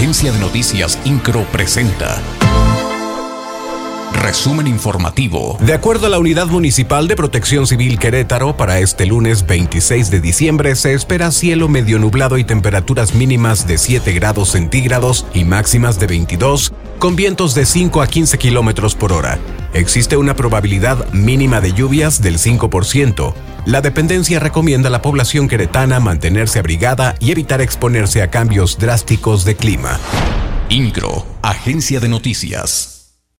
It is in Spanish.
Agencia de Noticias Incro presenta. Resumen informativo. De acuerdo a la Unidad Municipal de Protección Civil Querétaro, para este lunes 26 de diciembre se espera cielo medio nublado y temperaturas mínimas de 7 grados centígrados y máximas de 22, con vientos de 5 a 15 kilómetros por hora. Existe una probabilidad mínima de lluvias del 5%. La dependencia recomienda a la población queretana mantenerse abrigada y evitar exponerse a cambios drásticos de clima. INCRO, Agencia de Noticias.